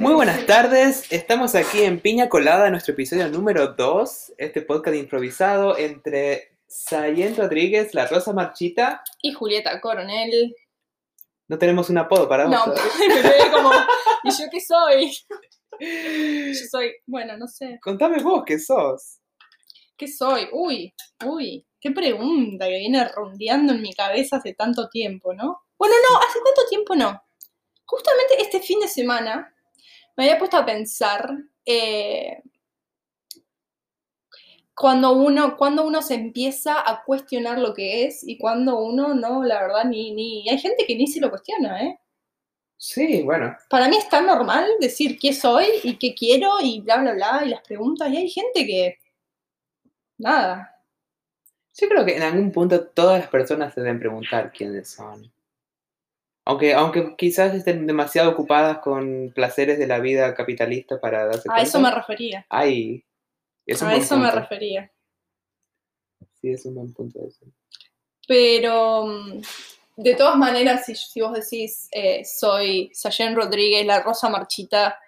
Muy buenas tardes, estamos aquí en Piña Colada, nuestro episodio número 2, este podcast improvisado entre Sayen Rodríguez, La Rosa Marchita. Y Julieta Coronel. No tenemos un apodo para vos. No, me quedé como, ¿y yo qué soy? Yo soy, bueno, no sé. Contame vos qué sos. ¿Qué soy? Uy, uy, qué pregunta que viene rondeando en mi cabeza hace tanto tiempo, ¿no? Bueno, no, hace tanto tiempo no. Justamente este fin de semana me había puesto a pensar eh, cuando, uno, cuando uno se empieza a cuestionar lo que es y cuando uno no, la verdad, ni, ni... Hay gente que ni se lo cuestiona, ¿eh? Sí, bueno. Para mí es tan normal decir qué soy y qué quiero y bla, bla, bla, y las preguntas, y hay gente que... Nada. Yo creo que en algún punto todas las personas se deben preguntar quiénes son. Aunque, aunque quizás estén demasiado ocupadas con placeres de la vida capitalista para darse cuenta. A eso me refería. Ay, es un A eso me refería. Sí, es un buen punto ese. Pero mm, de todas maneras, si, si vos decís eh, soy Sayen Rodríguez, la Rosa Marchita,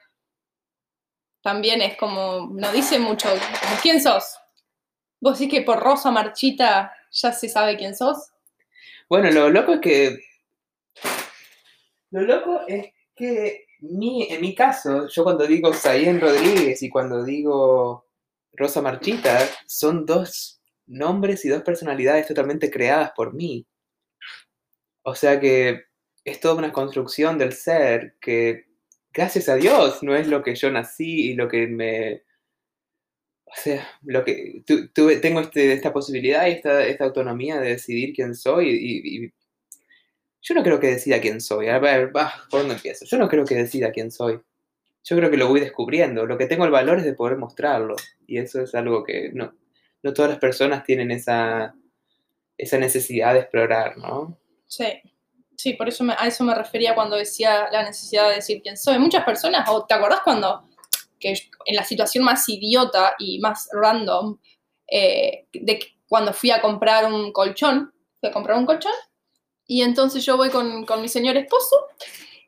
también es como, no dice mucho, como, ¿quién sos? Vos decís que por Rosa Marchita ya se sabe quién sos. Bueno, lo loco es que. Lo loco es que mi, en mi caso, yo cuando digo Sayen Rodríguez y cuando digo Rosa Marchita, son dos nombres y dos personalidades totalmente creadas por mí. O sea que es toda una construcción del ser que, gracias a Dios, no es lo que yo nací y lo que me. O sea, lo que tu- tuve, tengo este, esta posibilidad y esta, esta autonomía de decidir quién soy y, y- yo no creo que decida quién soy. A ver, bah, ¿por dónde empiezo? Yo no creo que decida quién soy. Yo creo que lo voy descubriendo. Lo que tengo el valor es de poder mostrarlo. Y eso es algo que no, todas las personas tienen esa, necesidad de explorar, ¿no? Sí, sí, por eso me- a eso me refería cuando decía la necesidad de decir quién soy. Muchas personas, o ¿te acordás cuando, en la situación más idiota y más random, eh, de cuando fui a comprar un colchón, fui a comprar un colchón, y entonces yo voy con, con mi señor esposo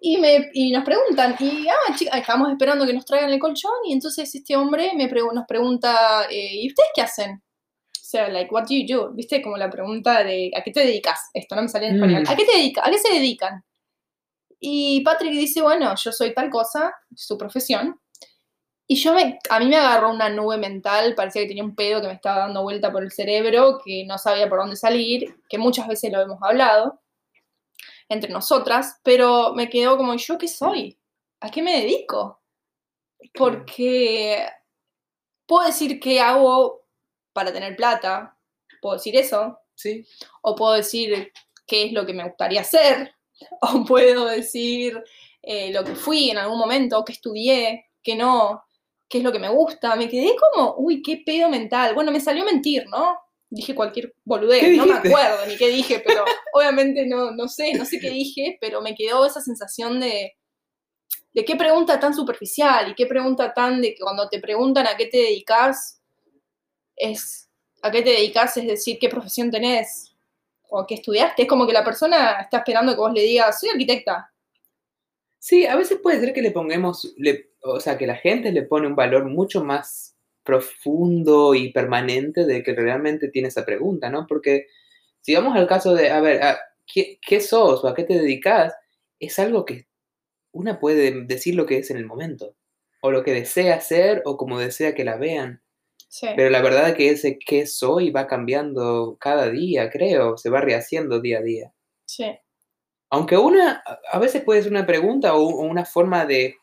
y, me, y nos preguntan, y ah, chica, estamos esperando que nos traigan el colchón, y entonces este hombre me pregu- nos pregunta, eh, ¿y ustedes qué hacen? O sea, like, what do you do? ¿Viste? Como la pregunta de, ¿a qué te dedicas? Esto no me salía en español. Mm. ¿A qué te dedicas? ¿A qué se dedican? Y Patrick dice, bueno, yo soy tal cosa, su profesión. Y yo me, a mí me agarró una nube mental, parecía que tenía un pedo que me estaba dando vuelta por el cerebro, que no sabía por dónde salir, que muchas veces lo hemos hablado entre nosotras, pero me quedó como, ¿yo qué soy? ¿A qué me dedico? Porque puedo decir qué hago para tener plata, puedo decir eso, Sí. o puedo decir qué es lo que me gustaría hacer, o puedo decir eh, lo que fui en algún momento, qué estudié, qué no, qué es lo que me gusta. Me quedé como, uy, qué pedo mental. Bueno, me salió mentir, ¿no? Dije cualquier boludez, ¿Qué no me acuerdo ni qué dije, pero obviamente no, no sé, no sé qué dije, pero me quedó esa sensación de, de qué pregunta tan superficial y qué pregunta tan de que cuando te preguntan a qué te dedicas, es a qué te dedicas, es decir, qué profesión tenés o qué estudiaste. Es como que la persona está esperando que vos le digas, soy arquitecta. Sí, a veces puede ser que le pongamos, le- o sea, que la gente le pone un valor mucho más profundo y permanente de que realmente tiene esa pregunta, ¿no? Porque si vamos al caso de, a ver, a- ¿qué, qué sos o a qué te dedicas? Es algo que una puede decir lo que es en el momento, o lo que desea hacer, o como desea que la vean. Sí. Pero la verdad es que ese qué soy va cambiando cada día, creo, se va rehaciendo día a día. sí. Aunque una, a- veces puede ser una pregunta o, o una forma de,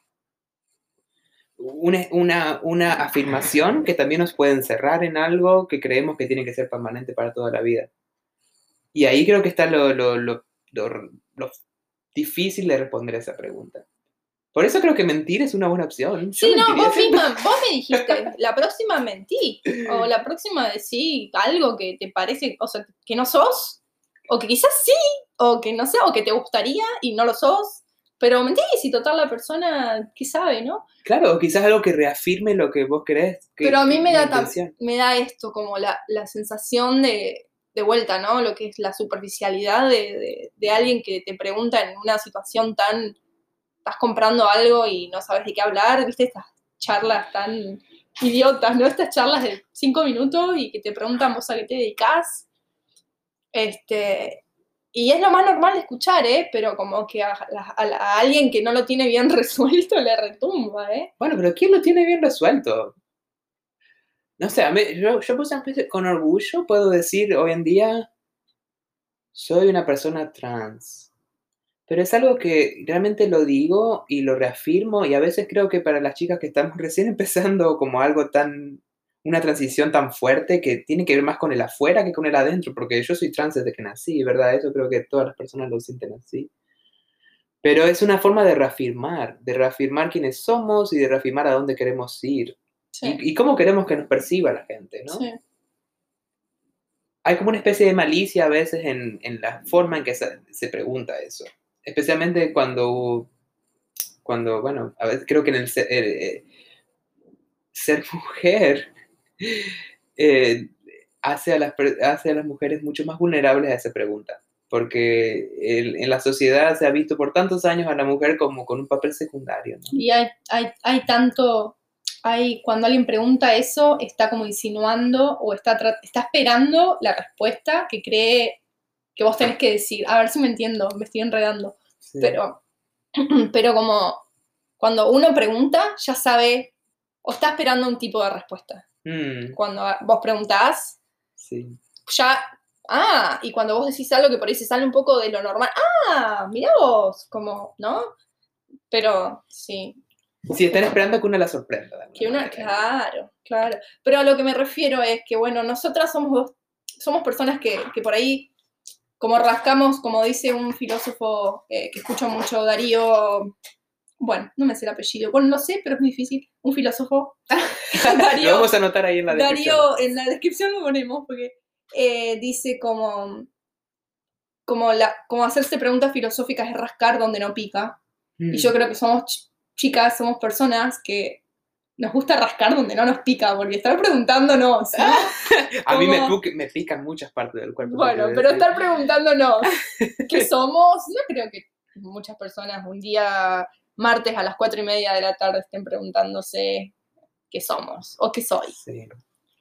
una, una, una afirmación que también nos puede encerrar en algo que creemos que tiene que ser permanente para toda la vida. Y ahí creo que está lo, lo, lo, difícil de responder a esa pregunta. Por eso creo que mentir es una buena opción. Yo Sí, no, vos siempre. misma, vos me dijiste, la próxima mentí, o la próxima decí algo que te parece, o sea, que no sos, o que quizás sí, o que no sé, o que te gustaría y no lo sos, pero mentís y total la persona, ¿qué sabe, no? Claro, quizás algo que reafirme lo que vos que- Pero a mí me da, me da esto, como la, la sensación de, de vuelta, ¿no? Lo que es la superficialidad de, de- de alguien que te pregunta en una situación tan estás comprando algo y no sabes de qué hablar, viste estas charlas tan idiotas, ¿no? Estas charlas de cinco minutos y que te preguntan vos a qué te dedicas. Este, y es lo más normal de escuchar, ¿eh? Pero como que a, alguien que no lo tiene bien resuelto le retumba, ¿eh? Bueno, pero ¿quién lo tiene bien resuelto? No sé, yo, yo pues, con orgullo puedo decir hoy en día, soy una persona trans. Pero es algo que realmente lo digo y lo reafirmo y a veces creo que para las chicas que estamos recién empezando como algo tan, una transición tan fuerte que tiene que ver más con el afuera que con el adentro, porque yo soy trans desde que nací, ¿verdad? Eso creo que todas las personas lo sienten así. Pero es una forma de reafirmar, de reafirmar quiénes somos y de reafirmar a dónde queremos ir. Y, cómo queremos que nos perciba la gente, ¿no? Sí. Hay como una especie de malicia a veces en, en la forma en que se, se pregunta eso especialmente cuando, cuando, bueno, a veces creo que en el ser, eh, ser mujer eh, hace, a las, hace a las mujeres mucho más vulnerables a esa pregunta, porque en la sociedad se ha visto por tantos años a la mujer como con un papel secundario. Y hay, hay, hay tanto, hay, cuando alguien pregunta eso, está como insinuando o está, está esperando la respuesta que cree que vos tenés que decir. A ver si me entiendo, me estoy enredando. Pero, pero como cuando uno pregunta, ya sabe o está esperando un tipo de respuesta. Mm. Cuando vos preguntás, ya, ah, y cuando vos decís algo que por ahí se sale un poco de lo normal, ah, mira vos, como, ¿no? Pero sí. Sí, están esperando que una la sorprenda. Que una, claro, claro. Pero a lo que me refiero es que, bueno, nosotras somos, somos personas que, que por ahí como rascamos, como dice un filósofo eh, que escucho mucho, Darío, bueno, no me sé el apellido, bueno, no sé, pero es muy difícil, un filósofo. Darío, lo vamos a anotar ahí en la descripción. Darío, en la descripción lo ponemos, porque eh, dice como, como, la, como hacerse preguntas filosóficas es rascar donde no pica. Y yo mm. creo que somos chicas, somos personas que nos gusta rascar donde no nos pica, porque estar preguntándonos. a mí me, me, pican muchas partes del cuerpo. Bueno, pero estar preguntándonos qué somos, no creo que muchas personas un día martes a las cuatro y media de la tarde estén preguntándose qué somos o qué soy.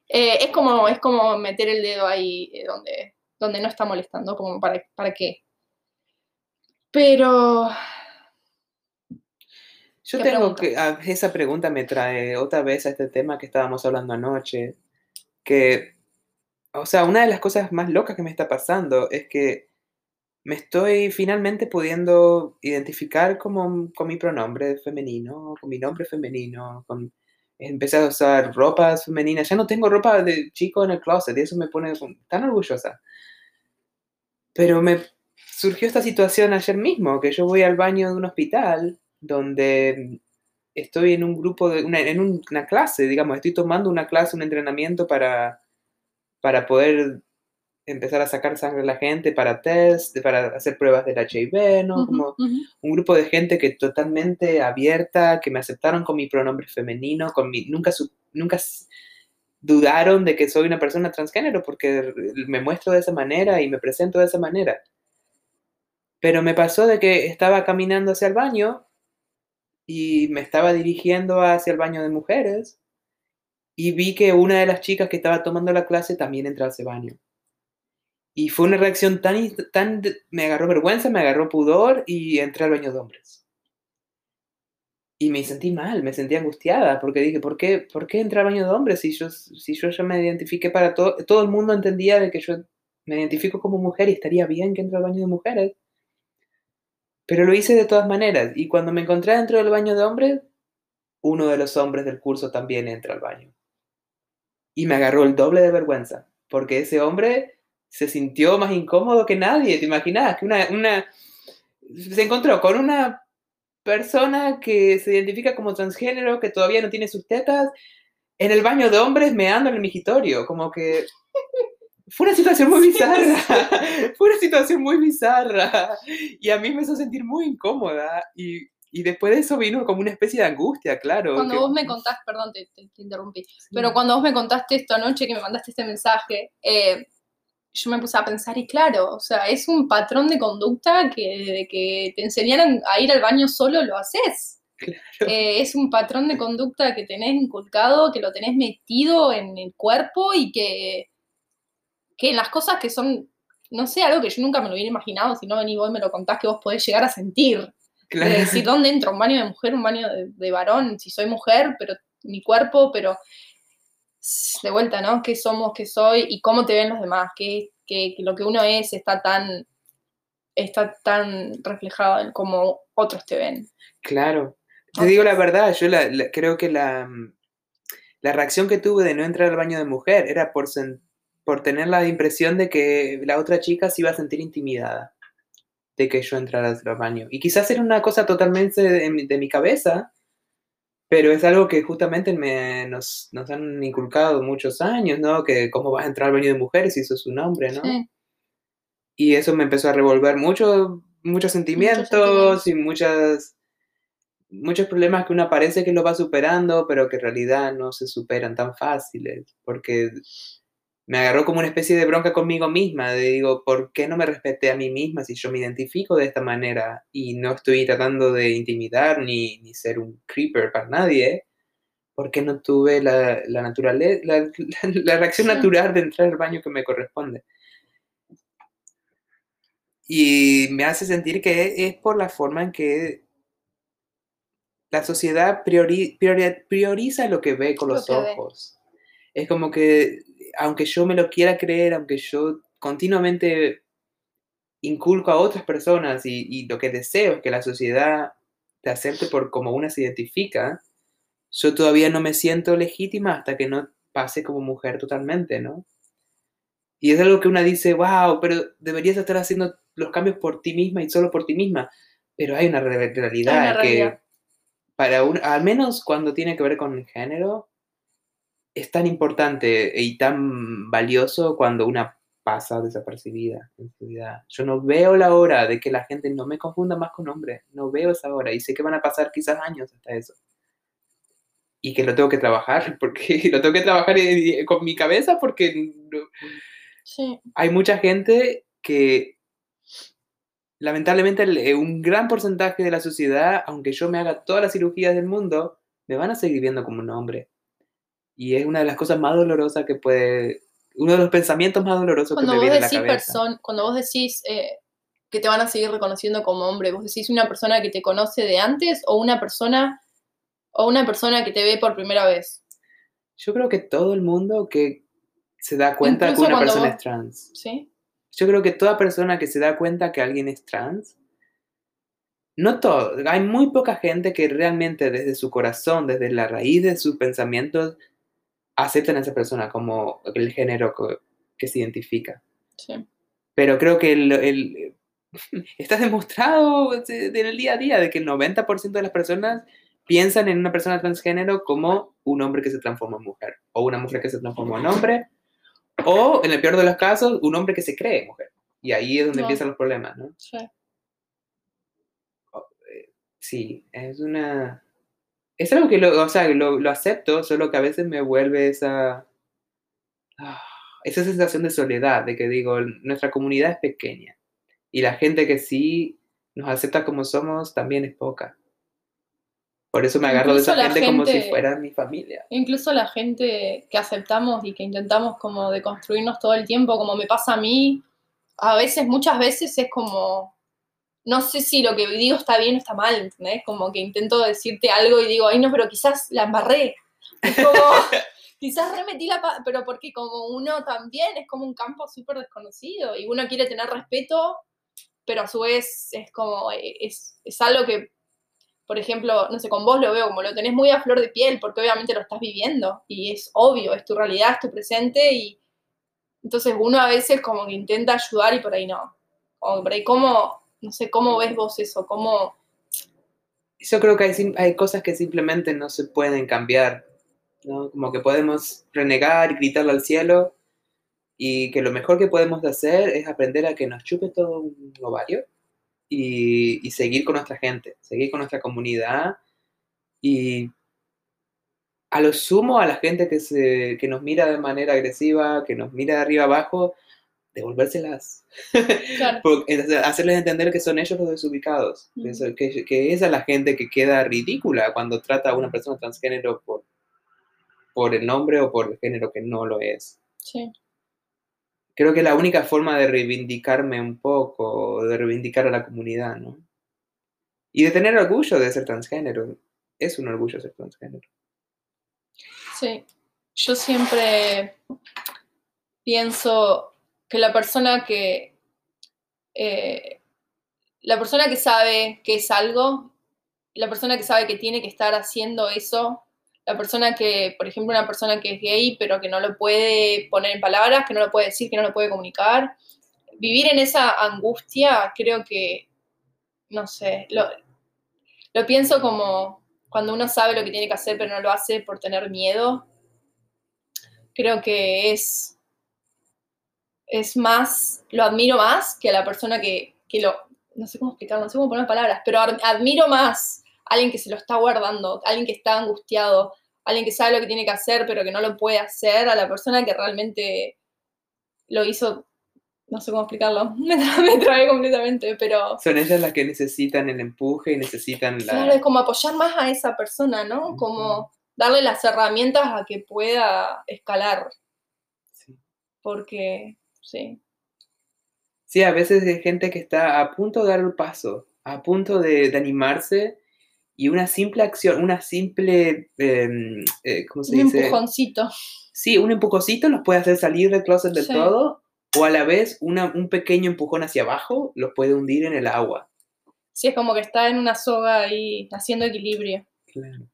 Eh, es, como, es como meter el dedo ahí eh, donde, donde no está molestando, como para, para qué. Pero yo tengo que, ah, esa pregunta me trae otra vez a este tema que estábamos hablando anoche, que, o sea, una de las cosas más locas que me está pasando es que me estoy finalmente pudiendo identificar como, con mi pronombre femenino, con mi nombre femenino, con, empecé a usar ropas femeninas, ya no tengo ropa de chico en el closet y eso me pone tan orgullosa. Pero me surgió esta situación ayer mismo, que yo voy al baño de un hospital donde estoy en un grupo, de una, en una clase, digamos, estoy tomando una clase, un entrenamiento para, para poder empezar a sacar sangre a la gente para test, para hacer pruebas del HIV, ¿no? Como un grupo de gente que totalmente abierta, que me aceptaron con mi pronombre femenino, con mi, nunca, nunca dudaron de que soy una persona transgénero porque me muestro de esa manera y me presento de esa manera. Pero me pasó de que estaba caminando hacia el baño y me estaba dirigiendo hacia el baño de mujeres y vi que una de las chicas que estaba tomando la clase también entró a ese baño. Y fue una reacción tan, tan, me agarró vergüenza, me agarró pudor y entré al baño de hombres. Y me sentí mal, me sentí angustiada, porque dije, ¿por qué, ¿por qué entré al baño de hombres si yo, si yo ya me identifiqué para todo? Todo el mundo entendía de que yo me identifico como mujer y estaría bien que entre al baño de mujeres. Pero lo hice de todas maneras y cuando me encontré dentro del baño de hombres, uno de los hombres del curso también entra al baño. Y me agarró el doble de vergüenza, porque ese hombre se sintió más incómodo que nadie. ¿Te imaginas? Que una, una, se encontró con una persona que se identifica como transgénero, que todavía no tiene sus tetas, en el baño de hombres meando en el migitorio, como que fue una situación muy bizarra, fue una situación muy bizarra y a mí me hizo sentir muy incómoda y, y, después de eso vino como una especie de angustia, claro. Cuando vos me contaste, perdón, te, interrumpí, pero cuando vos me contaste esto anoche, que me mandaste este mensaje, eh, yo me puse a pensar y claro, o sea, es un patrón de conducta que desde que te enseñaron a ir al baño solo lo haces. Eh, es un patrón de conducta que tenés inculcado, que lo tenés metido en el cuerpo y que, que en las cosas que son, no sé, algo que yo nunca me lo hubiera imaginado, si no venís vos y me lo contás que vos podés llegar a sentir. Claro. De decir, ¿dónde entra un baño de mujer, un baño de, varón? Si soy mujer, pero mi cuerpo, pero de vuelta, ¿no? ¿Qué somos, qué soy y cómo te ven los demás? ¿Qué, que, lo que uno es está tan, está tan reflejado en cómo otros te ven? Claro. Te digo la verdad, yo creo que la, la reacción que tuve de no entrar al baño de mujer era por, por tener la impresión de que la otra chica se iba a sentir intimidada de que yo entrara al baño. Y quizás era una cosa totalmente de, mi cabeza, pero es algo que justamente me, nos, nos, han inculcado muchos años, ¿no? Que cómo vas a entrar al baño de mujeres si eso es su nombre, ¿no? Y eso me empezó a revolver mucho, muchos sentimientos, y muchas, muchos problemas que uno parece que lo va superando, pero que en realidad no se superan tan fáciles, porque me agarró como una especie de bronca conmigo misma, de digo, ¿por qué no me respeté a mí misma si yo me identifico de esta manera y no estoy tratando de intimidar ni, ni ser un creeper para nadie? ¿Por qué no tuve la, la naturaleza, la, la, reacción natural de entrar al baño que me corresponde? Y me hace sentir que es por la forma en que la sociedad prioriza lo que ve con los ojos. Es como que aunque yo me lo quiera creer, aunque yo continuamente inculco a otras personas y, lo que deseo es que la sociedad te acepte por como una se identifica, yo todavía no me siento legítima hasta que no pase como mujer totalmente, ¿no? Y es algo que una dice, wow, pero deberías estar haciendo los cambios por ti misma y solo por ti misma. Pero hay una realidad, que, para un, al menos cuando tiene que ver con el género, es tan importante y tan valioso cuando una pasa desapercibida en su vida. Yo no veo la hora de que la gente no me confunda más con hombre, no veo esa hora y sé que van a pasar quizás años hasta eso. Y que lo tengo que trabajar, porque lo tengo que trabajar con mi cabeza porque hay mucha gente que lamentablemente un gran porcentaje de la sociedad, aunque yo me haga todas las cirugías del mundo, me van a seguir viendo como un hombre. Y es una de las cosas más dolorosas que puede, uno de los pensamientos más dolorosos cuando que me viene a la cabeza. cuando vos decís eh, que te van a seguir reconociendo como hombre, vos decís una persona que te conoce de antes o una persona o una persona que te ve por primera vez. Yo creo que todo el mundo que se da cuenta que una persona es trans. ¿Sí? Yo creo que toda persona que se da cuenta que alguien es trans, no todo, hay muy poca gente que realmente desde su corazón, desde la raíz de sus pensamientos, aceptan a esa persona como el género que, se identifica. Sí. Pero creo que el, está demostrado en el día a día de que el 90% de las personas piensan en una persona transgénero como un hombre que se transforma en mujer, o una mujer que se transforma en hombre, o en el peor de los casos, un hombre que se cree mujer. Y ahí es donde empiezan los problemas, ¿no? Sí. Eh, sí, es una es algo que lo, o sea, lo, lo, acepto, solo que a veces me vuelve esa, ah, esa sensación de soledad, de que digo, nuestra comunidad es pequeña y la gente que sí nos acepta como somos también es poca. Por eso me agarro de esa gente, como si fuera mi familia. Incluso la gente que aceptamos y que intentamos como de construirnos todo el tiempo, como me pasa a mí, a veces, muchas veces es como, no sé si lo que digo está bien o está mal, ¿entendés? Como que intento decirte algo y digo, ay no, pero quizás la embarré. Es como, quizás remetí la... pero porque como uno también es como un campo súper desconocido y uno quiere tener respeto, pero a su vez es como, es, es algo que, por ejemplo, no sé, con vos lo veo como lo tenés muy a flor de piel porque obviamente lo estás viviendo y es obvio, es tu realidad, es tu presente y entonces uno a veces como que intenta ayudar y por ahí no. O por ahí como no sé, ¿cómo ves vos eso? ¿Cómo...? Yo creo que hay, hay cosas que simplemente no se pueden cambiar, ¿no? Como que podemos renegar y gritarle al cielo y que lo mejor que podemos hacer es aprender a que nos chupe todo un ovario y, y seguir con nuestra gente, seguir con nuestra comunidad y a lo sumo a la gente que, se, que nos mira de manera agresiva, que nos mira de arriba abajo, devolvérselas. Claro. Hacerles entender que son ellos los desubicados. Ujú. Eso- que, que esa es la gente que queda ridícula cuando trata a una persona transgénero por, por el nombre o por el género que no lo es. Sí. Creo que la única forma de reivindicarme un poco, de reivindicar a la comunidad, ¿no? Y de tener orgullo de ser transgénero. Es un orgullo ser transgénero. Sí, yo siempre pienso que la persona que eh, la persona que sabe que es algo, la persona que sabe que tiene que estar haciendo eso, la persona que, por ejemplo, una persona que es gay pero que no lo puede poner en palabras, que no lo puede decir, que no lo puede comunicar, vivir en esa angustia, creo que, no sé, lo, lo pienso como cuando uno sabe lo que tiene que hacer pero no lo hace por tener miedo, creo que es, es más, lo admiro más que a la persona que, que lo, no sé cómo explicarlo, no sé cómo poner palabras, pero ad- admiro más a alguien que se lo está guardando, a alguien que está angustiado, a alguien que sabe lo que tiene que hacer pero que no lo puede hacer, a la persona que realmente lo hizo, no sé cómo explicarlo, me, tra- me trabé completamente, pero... Son ellas las que necesitan el empuje y necesitan la... Claro, es como apoyar más a esa persona, ¿no? Como darle las herramientas a que pueda escalar, Sí. porque, sí, Sí, a veces hay gente que está a punto de dar el paso, a punto de, de animarse y una simple acción, una simple, em, eh, ¿cómo se un dice? empujoncito. Sí, un empujoncito los puede hacer salir del closet del Sí. todo o a la vez una- un pequeño empujón hacia abajo los puede hundir en el agua. Sí, es como que está en una soga ahí haciendo equilibrio. Claro.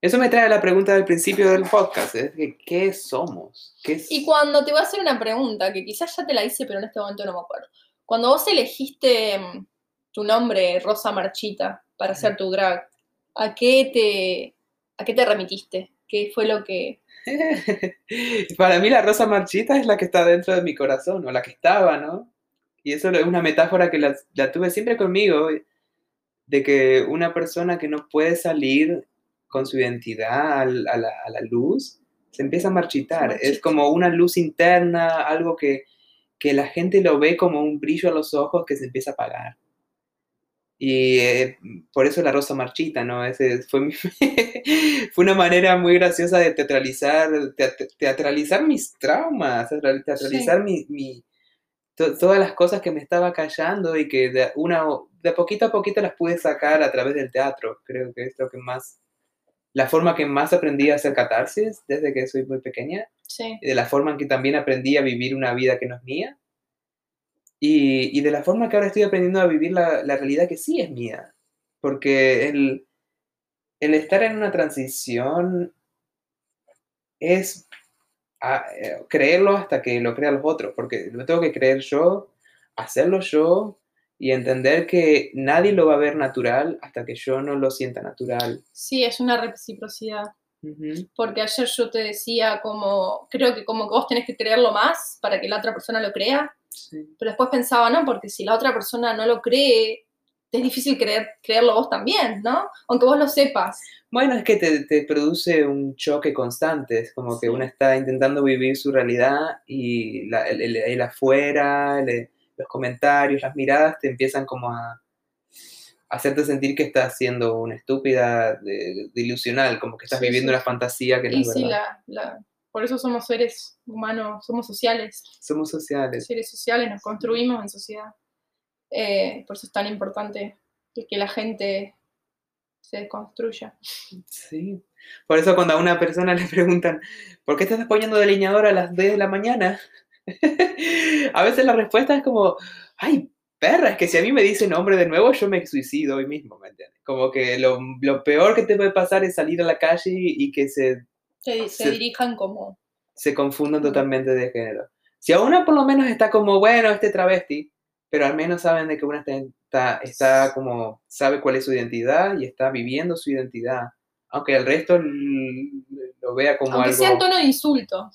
Eso me trae a la pregunta del principio del podcast, es que, ¿qué somos? ¿Qué es- Y cuando te voy a hacer una pregunta, que quizás ya te la hice, pero en este momento no me acuerdo. Cuando vos elegiste mm, tu nombre, Rosa Marchita, para hacer tu drag, ¿a qué te, a qué te remitiste? ¿Qué fue lo que... Para mí la rosa marchita es la que está dentro de mi corazón, o la que estaba, ¿no? Y eso es una metáfora que la, la tuve siempre conmigo, de que una persona que no puede salir con su identidad al- a, la, a la luz, se empieza a marchitar. Es como una luz interna, algo que, que la gente lo ve como un brillo a los ojos que se empieza a apagar. Y eh, por eso la rosa marchita, ¿no? Ese fue, mi- fue una manera muy graciosa de teatralizar, teat- teatralizar mis traumas, teatral- teatralizar mi, mi- to- todas las cosas que me estaba callando y que de, una, de poquito a poquito las pude sacar a través del teatro. Creo que es lo que más, la forma que más aprendí a hacer catarsis desde que soy muy pequeña Sí, y de la forma en que también aprendí a vivir una vida que no es mía. Y, y de la forma que ahora estoy aprendiendo a vivir la, la realidad que sí es mía. Porque el, el estar en una transición es a- eh, creerlo hasta que lo crean los otros. Porque lo tengo que creer yo, hacerlo yo y entender que nadie lo va a ver natural hasta que yo no lo sienta natural. sí, es una reciprocidad. Porque ayer yo te decía como, creo que como que vos tenés que creerlo más para que la otra persona lo crea, sí. pero después pensaba, no, porque si la otra persona no lo cree, es difícil creer, creerlo vos también, ¿no? Aunque vos lo sepas. Bueno, es que te, te produce un choque constante, es como que uno está intentando vivir su realidad y la- el, el- el afuera, el- los comentarios, las miradas te empiezan como a, hacerte sentir que estás siendo una estúpida de, de ilusional, como que estás Sí, viviendo sí. una fantasía que no Y es sí, verdad. la, la- por eso somos seres humanos, somos sociales, Somos sociales. seres sociales, nos construimos en sociedad. Eh, por eso es tan importante que, que la gente se construya. Sí. Por eso cuando a una persona le preguntan, ¿por qué te estás poniendo delineador a las 10 de la mañana? a veces la respuesta es como, ay, perra, es que si a mí me dicen hombre de nuevo, yo me suicido hoy mismo, ¿me entiendes? Como que lo, lo peor que te puede pasar es salir a la calle y, que se, Se, se Sí. dirijan como... se confundan totalmente de género. Si a una por lo menos está como, bueno, este travesti, pero al menos saben de que una está, está, está como, sabe cuál es su identidad y está viviendo su identidad. Aunque el resto lo vea como Aunque algo... sea en tono de insulto.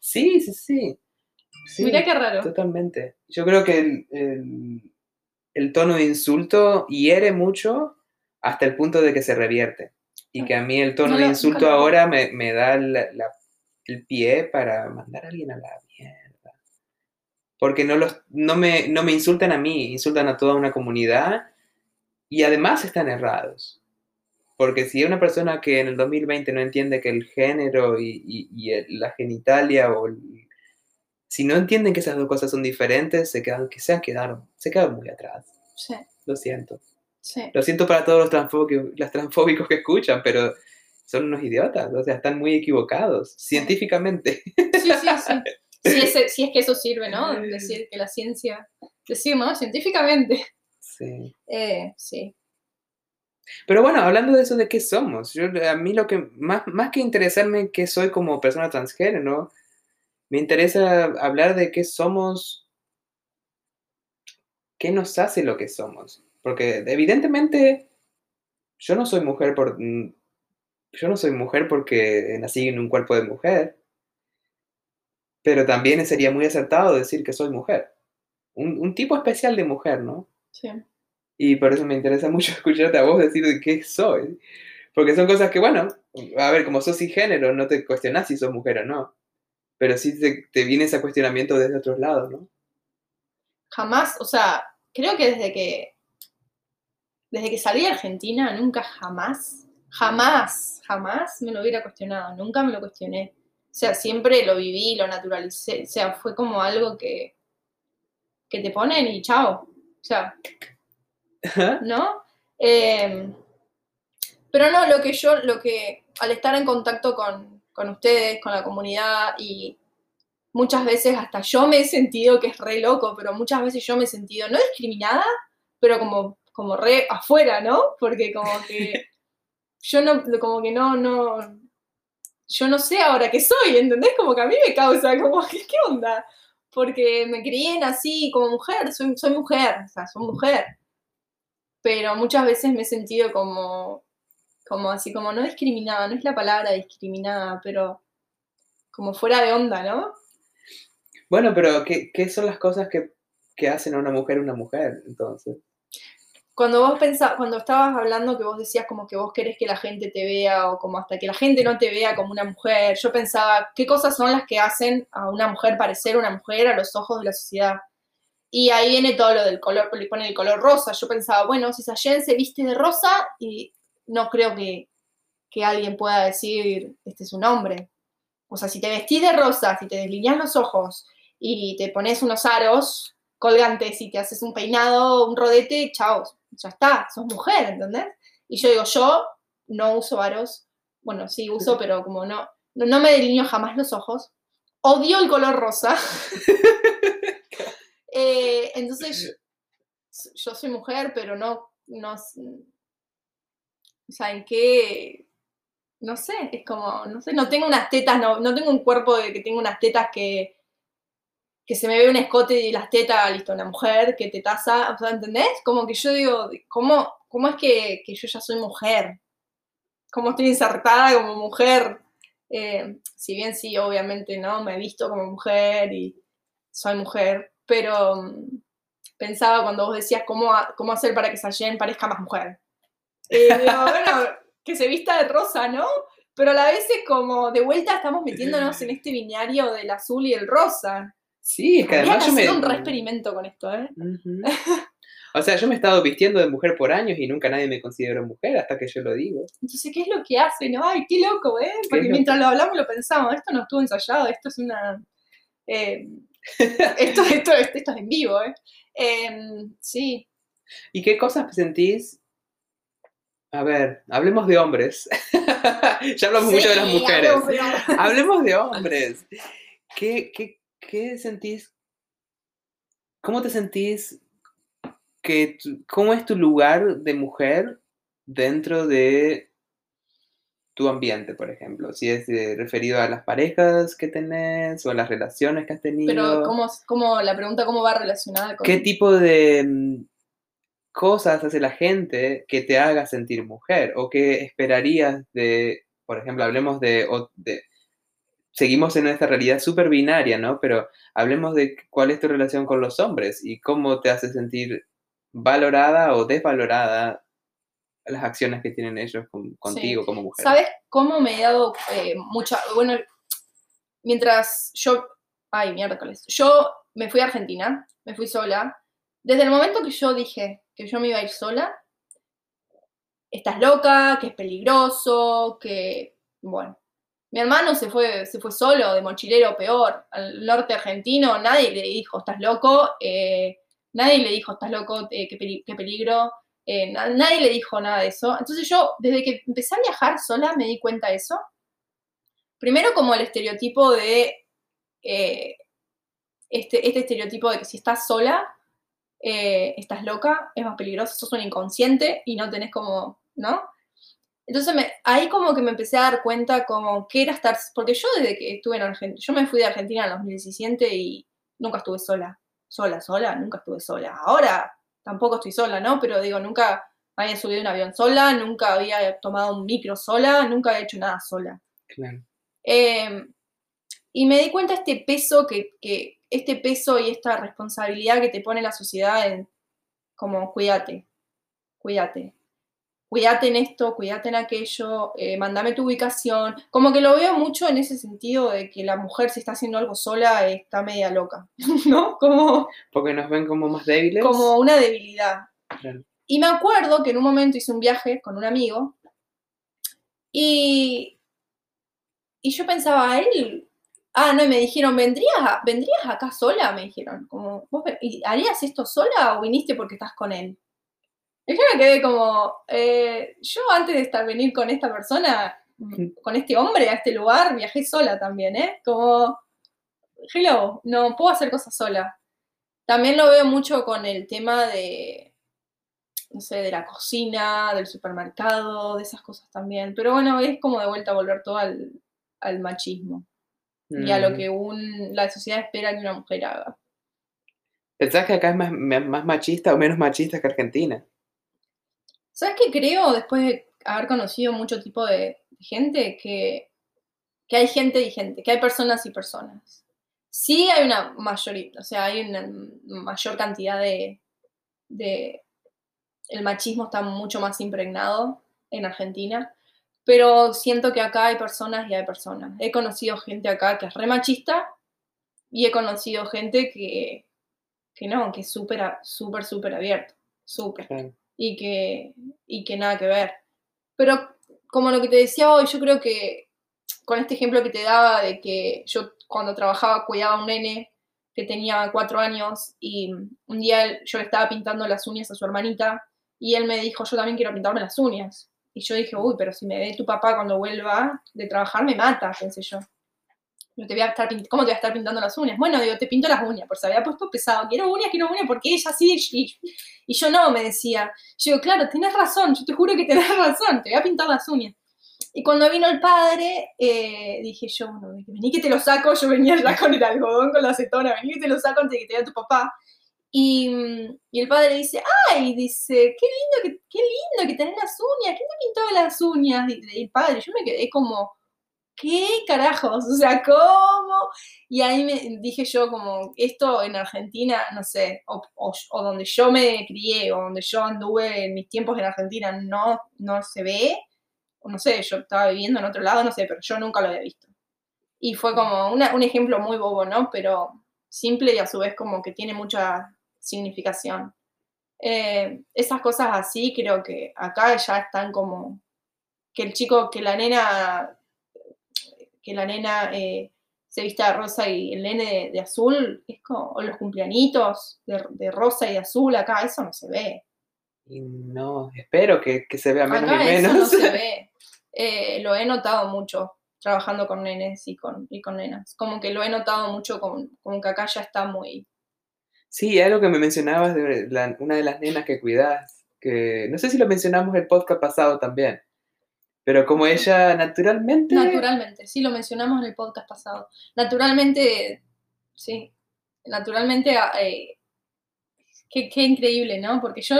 Sí, sí, sí. Sí, Mirá qué raro. totalmente. Yo creo que el, el- el tono de insulto hiere mucho hasta el punto de que se revierte. Y que a mí el tono No de insulto ahora me, me da la- la- el pie para mandar a alguien a la porque no, los, no, me, no me insultan a mí, insultan a toda una comunidad y además están errados. Porque si hay una persona que en el 2020 no entiende que el género y, la genitalia o si no entienden que esas dos cosas son diferentes, se quedan, que se quedaron, se quedaron muy atrás. Sí. Lo siento. Sí. Lo siento para todos los transfóbicos, las transfóbicos que escuchan, pero son unos idiotas, o sea, están muy equivocados, científicamente. Sí, sí, sí. Si es, si es que eso sirve, ¿no? Decir que la ciencia, decir, ¿no? Científicamente. Sí. Eh, sí. Pero bueno, hablando de eso, ¿de qué somos? Yo, a mí lo que, más, más que interesarme en qué soy como persona transgénero, me interesa hablar de qué somos, qué nos hace lo que somos. Porque evidentemente yo no soy mujer por... Mm, yo no soy mujer porque nací en un cuerpo de mujer. Pero también sería muy acertado decir que soy mujer. Un, un tipo especial de mujer, ¿no? Sí. Y por eso me interesa mucho escucharte a vos decir de qué soy. Porque son cosas que, bueno, a ver, como sos género, no te cuestionás si sos mujer o no. Pero sí te, te viene ese cuestionamiento desde otros lados, ¿no? Jamás, o sea, creo que desde que desde que salí de Argentina, nunca jamás, jamás, jamás me lo hubiera cuestionado, nunca me lo cuestioné. O sea, siempre lo viví, lo naturalicé, o sea, fue como algo que, que te ponen y chao. O sea, ¿no? Em, pero no, lo que yo, lo que al estar en contacto con, ustedes, con la comunidad y muchas veces hasta yo me he sentido que es re loco, pero muchas veces yo me he sentido no discriminada, pero como, como re afuera, ¿no? Porque como que yo no, como que no, no, yo no sé ahora qué soy, ¿entendés? Como que a mí me causa, como, ¿qué, qué onda? Porque me crié así como mujer, soy, soy mujer, o sea, soy mujer pero muchas veces me he sentido como, como así, como no discriminada, no es la palabra discriminada, pero como fuera de onda, ¿no? Bueno, pero ¿qué, son las cosas que, hacen a una mujer una mujer, entonces? Cuando vos pensás, cuando estabas hablando que vos decías como que vos querés que la gente te vea o como hasta que la gente no te vea como una mujer, yo pensaba, ¿qué cosas son las que hacen a una mujer parecer una mujer a los ojos de la sociedad? Y ahí viene todo lo del color, le ponen el color rosa. Yo pensaba, bueno, si Sayen se viste de rosa, y no creo que, alguien pueda decir, este es un hombre. O sea, si te vestís de rosa, si te deslineas los ojos y te pones unos aros colgantes y te haces un peinado, un rodete, chao, ya está, sos mujer, ¿entendés? Y yo digo, yo no uso aros, bueno, sí uso, pero como no, no me delineo jamás los ojos. Odio el color rosa. Eh, entonces, yo soy mujer, pero no, no, o sea, ¿en qué? No sé, es como, no sé, no tengo unas tetas, no, no tengo un cuerpo de que tengo unas tetas que, que se me ve un escote y las tetas, listo, una mujer que te taza, o sea, ¿entendés? Como que yo digo, ¿cómo, cómo es que, yo ya soy mujer? ¿Cómo estoy insertada como mujer? Eh, si bien sí, obviamente, ¿no? Me he visto como mujer y soy mujer, pero mm, pensaba cuando vos decías cómo, cómo hacer para que Sayen parezca más mujer. Digo, bueno, que se vista de rosa, ¿no? Pero a la vez es como, de vuelta estamos metiéndonos en este binario del azul y el rosa. Sí, es que además yo me... un re experimento con esto, ¿eh? O sea, yo me he estado vistiendo de mujer por años y nunca nadie me consideró mujer hasta que yo lo digo. Entonces, ¿qué es lo que hace? No, ay, qué loco, ¿eh? Porque mientras lo hablamos lo pensamos, esto no estuvo ensayado, esto es una... Eh, esto, esto, esto, es en vivo, ¿eh? Em, sí. ¿Y qué cosas sentís? A ver, hablemos de hombres. ya hablamos mucho de las mujeres. Hablemos de, hombres. ¿Qué, qué, qué sentís? ¿Cómo te sentís? Que, ¿Cómo es tu lugar de mujer dentro de tu ambiente, por ejemplo, si es eh, referido a las parejas que tenés o a las relaciones que has tenido. Pero, ¿cómo, cómo la pregunta cómo va relacionada con... ¿Qué tipo de mm, cosas hace la gente que te haga sentir mujer? ¿O qué esperarías de, por ejemplo, hablemos de... de seguimos en esta realidad súper binaria, ¿no? Pero hablemos de cuál es tu relación con los hombres y cómo te hace sentir valorada o desvalorada las acciones que tienen ellos contigo como mujer. ¿Sabes cómo me he dado eh, mucha... Bueno, mientras yo... Ay, miércoles. Yo me fui a Argentina, me fui sola. Desde el momento que yo dije que yo me iba a ir sola, estás loca, que es peligroso, que, bueno, mi hermano se fue, se fue solo, de mochilero, peor, al norte argentino, nadie le dijo, estás loco, eh, nadie le dijo, estás loco, eh, qué, peligro, eh, nadie le dijo nada de eso. Entonces yo, desde que empecé a viajar sola, me di cuenta de eso. Primero como el estereotipo de, este, este estereotipo de que si estás sola, estás loca, es más peligroso, sos un inconsciente y no tenés como, ¿no? Entonces me, ahí como que me empecé a dar cuenta como que era estar, porque yo desde que estuve en Argentina, yo me fui de Argentina en 2017 y nunca estuve sola, sola, sola, nunca estuve sola. Ahora tampoco estoy sola, ¿no? Pero digo, nunca había subido un avión sola, nunca había tomado un micro sola, nunca había hecho nada sola. Claro. Em, y me di cuenta este peso que, que, este peso y esta responsabilidad que te pone la sociedad en como cuídate, cuídate, cuídate en esto, cuídate en aquello, eh, mandame tu ubicación. Como que lo veo mucho en ese sentido de que la mujer si está haciendo algo sola está media loca, ¿no? Como... Porque nos ven como más débiles. Como una debilidad. Y me acuerdo que en un momento hice un viaje con un amigo y, y yo pensaba, él... Ah, no, y me dijeron, ¿vendrías, ¿vendrías acá sola? Me dijeron, como, ¿harías esto sola o viniste porque estás con él? Y yo me quedé como, eh, yo antes de estar venir con esta persona, con este hombre a este lugar, viajé sola también, ¿eh? Como, hello, no puedo hacer cosas sola. También lo veo mucho con el tema de, no sé, de la cocina, del supermercado, de esas cosas también. Pero bueno, es como de vuelta a volver todo al, machismo y a lo mm. que un, la sociedad espera que una mujer haga. ¿Pensás que acá es más, más machista o menos machista que Argentina? ¿Sabes qué creo, después de haber conocido mucho tipo de gente, que, hay gente y gente, que hay personas y personas? Sí hay una mayoría, o sea, hay una mayor cantidad de, de... El machismo está mucho más impregnado en Argentina, pero siento que acá hay personas y hay personas. He conocido gente acá que es re machista y he conocido gente que, que no, que es súper, súper, súper abierto, súper y que, y que nada que ver. Pero como lo que te decía hoy, yo creo que con este ejemplo que te daba de que yo cuando trabajaba cuidaba a un nene que tenía cuatro años y un día yo le estaba pintando las uñas a su hermanita y él me dijo, yo también quiero pintarme las uñas. Y yo dije, uy, pero si me ve tu papá cuando vuelva de trabajar, me mata, pensé yo te voy a estar ¿cómo te voy a estar pintando las uñas? Bueno, digo, te pinto las uñas, por se había puesto pesado, quiero uñas, quiero uñas, porque ella sí, y, y yo no, me decía. Yo digo, claro, tienes razón, yo te juro que tenés razón, te voy a pintar las uñas. Y cuando vino el padre, eh, dije yo, bueno, vení que te lo saco, yo venía ya con el algodón, con la acetona, vení que te lo saco antes de que te vea tu papá. Y, y, el padre dice, ay, dice, qué lindo que, qué lindo que tenés las uñas, ¿quién te pintó las uñas? Y el padre, yo me quedé como, ¿qué carajos? O sea, ¿cómo? Y ahí me dije yo como, esto en Argentina, no sé, o, donde yo me crié, o donde yo anduve en mis tiempos en Argentina, no, no se ve, o no sé, yo estaba viviendo en otro lado, no sé, pero yo nunca lo había visto. Y fue como un ejemplo muy bobo, ¿no? Pero simple y a su vez como que tiene mucha significación. Eh, esas cosas así creo que acá ya están como que el chico, que la nena que la nena eh, se vista de rosa y el nene de, azul, es como, o los cumpleañitos de, rosa y azul acá, eso no se ve. Y no, espero que, se vea menos acá y menos. Eso no se ve. Eh, lo he notado mucho trabajando con nenes y con, y con nenas. Como que lo he notado mucho, como que acá ya está muy... Sí, algo que me mencionabas de una de las nenas que cuidas, que no sé si lo mencionamos el podcast pasado también, pero como ella naturalmente... Naturalmente, sí, lo mencionamos en el podcast pasado. Naturalmente, sí, naturalmente, ah, eh, qué, qué, increíble, ¿no? Porque yo,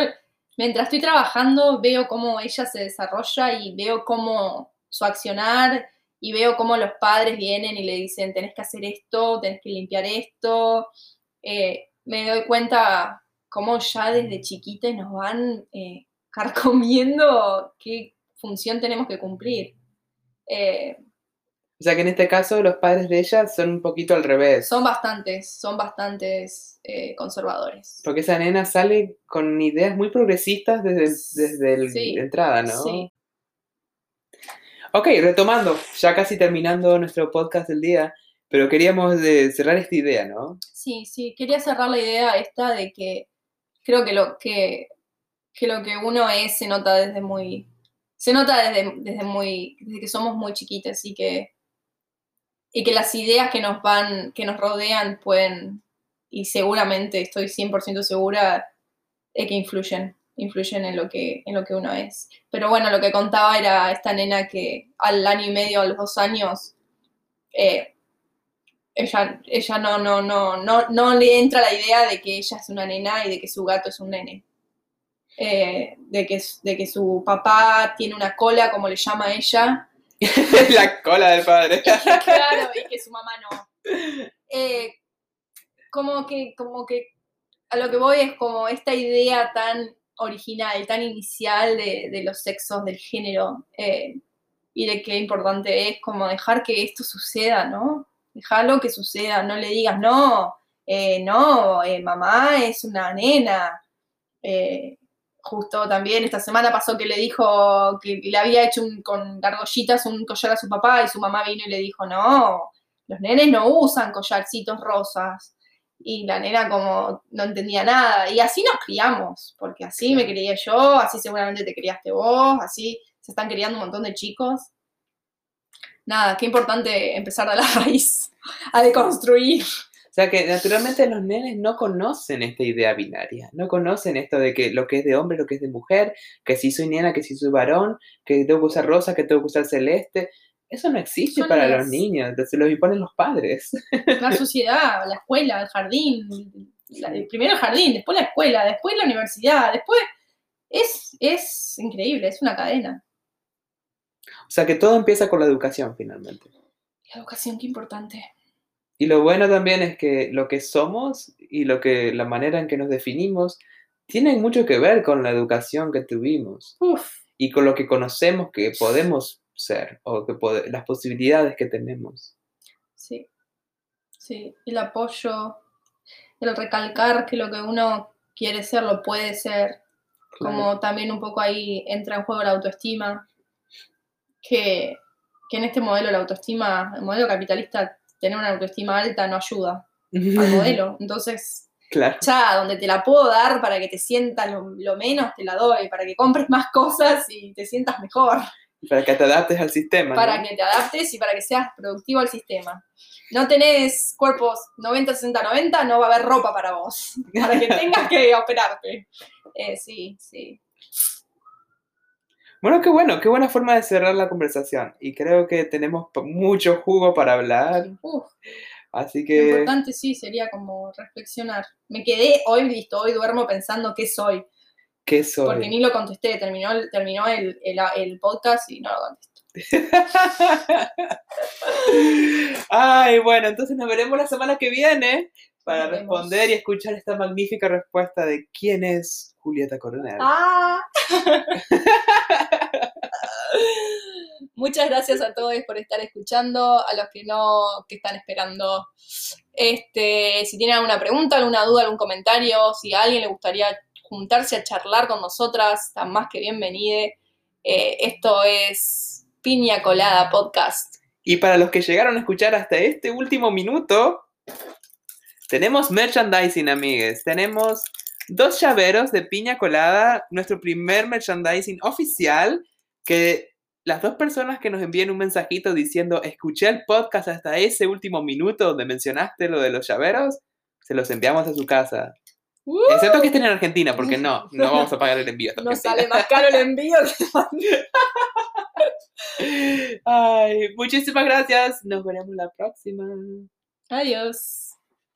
mientras estoy trabajando, veo cómo ella se desarrolla y veo cómo su accionar y veo cómo los padres vienen y le dicen, tenés que hacer esto, tenés que limpiar esto. Eh, me doy cuenta cómo ya desde chiquita nos van eh, carcomiendo qué función tenemos que cumplir. Eh, O sea que en este caso los padres de ella son un poquito al revés. Son bastantes, son bastantes eh, conservadores. Porque esa nena sale con ideas muy progresistas desde, desde el- Sí, la entrada, ¿no? Sí. Ok, retomando, ya casi terminando nuestro podcast del día, pero queríamos cerrar esta idea, ¿no? Sí, sí, quería cerrar la idea esta de que creo que lo que, que lo que uno es se nota desde muy, se nota desde, desde muy, desde que somos muy chiquitas y que, y que las ideas que nos van, que nos rodean pueden, y seguramente estoy 100% segura de que influyen, influyen en lo que, en lo que uno es. Pero bueno, lo que contaba era esta nena que al año y medio, a los dos años, eh, ella, ella no, no, no, no, no le entra la idea de que ella es una nena y de que su gato es un nene. Eh, de, que, de que su papá tiene una cola, como le llama ella, la cola del padre. claro, y que su mamá no. Eh, como que, como que a lo que voy es como esta idea tan original, tan inicial de, de los sexos, del género, eh, y de qué importante es como dejar que esto suceda, ¿no? Dejarlo que suceda, no le digas, no, eh, no, eh, mamá es una nena. Eh, justo también esta semana pasó que le dijo que le había hecho un- con gargollitas un collar a su papá y su mamá vino y le dijo, no, los nenes no usan collarcitos rosas. Y la nena como no entendía nada. Y así nos criamos, porque así me crié yo, así seguramente te criaste vos, así se están criando un montón de chicos. Nada, qué importante empezar de la raíz, a deconstruir. O sea que naturalmente los nenes no conocen esta idea binaria, no conocen esto de que lo que es de hombre, lo que es de mujer, que si soy nena, que si soy varón, que tengo que usar rosa, que tengo que usar celeste. Eso no existe para los niños, se los imponen los padres. La sociedad, la escuela, el jardín, la- primero el jardín, después la escuela, después la universidad, después... Es, es increíble, es una cadena. O sea que todo empieza con la educación finalmente. La educación, qué importante. Y lo bueno también es que lo que somos y lo que la manera en que nos definimos tienen mucho que ver con la educación que tuvimos Uf, y con lo que conocemos que podemos ser o que las posibilidades que tenemos. sí. Sí, el apoyo, el recalcar que lo que uno quiere ser lo puede ser, Claro. como también un poco ahí entra en juego la autoestima, que, que en este modelo la autoestima, el modelo capitalista, tener una autoestima alta no ayuda al modelo. Entonces, Claro. ya, donde te la puedo dar para que te sientas lo, lo menos, te la doy, para que compres más cosas y te sientas mejor, Para que te adaptes al sistema. para ¿no? que te adaptes y para que seas productivo al sistema. No tenés cuerpos 90, 60, 90, no va a haber ropa para vos, para que tengas que operarte. Eh, sí, sí. Bueno, qué bueno, qué buena forma de cerrar la conversación. Y creo que tenemos mucho jugo para hablar. Uf, Así lo que, importante sí sería como reflexionar. Me quedé hoy, listo, hoy duermo pensando qué soy, ¿qué soy? porque ni lo contesté, terminó, el- terminó el, el, el podcast y no lo contesté. Ay, bueno, entonces nos veremos la semana que viene para Nos vemos. responder y escuchar esta magnífica respuesta de quién es Julieta Coronel. ¡Ah! Muchas gracias a todos por estar escuchando, a los que no, que están esperando. Este, si tienen alguna pregunta, alguna duda, algún comentario, si a alguien le gustaría juntarse a charlar con nosotras, están más que bienvenide. Eh, esto es Piña Colada Podcast. Y para los que llegaron a escuchar hasta este último minuto, tenemos merchandising, amigues. Tenemos dos llaveros de piña colada, nuestro primer merchandising oficial, que las dos personas que nos envíen un mensajito diciendo escuché el podcast hasta ese último minuto donde mencionaste lo de los llaveros, se los enviamos a su casa. Excepto que estén en Argentina, porque no, no vamos a pagar el envío. No sale más caro el envío que Ay, muchísimas gracias. Nos veremos la próxima. Adiós.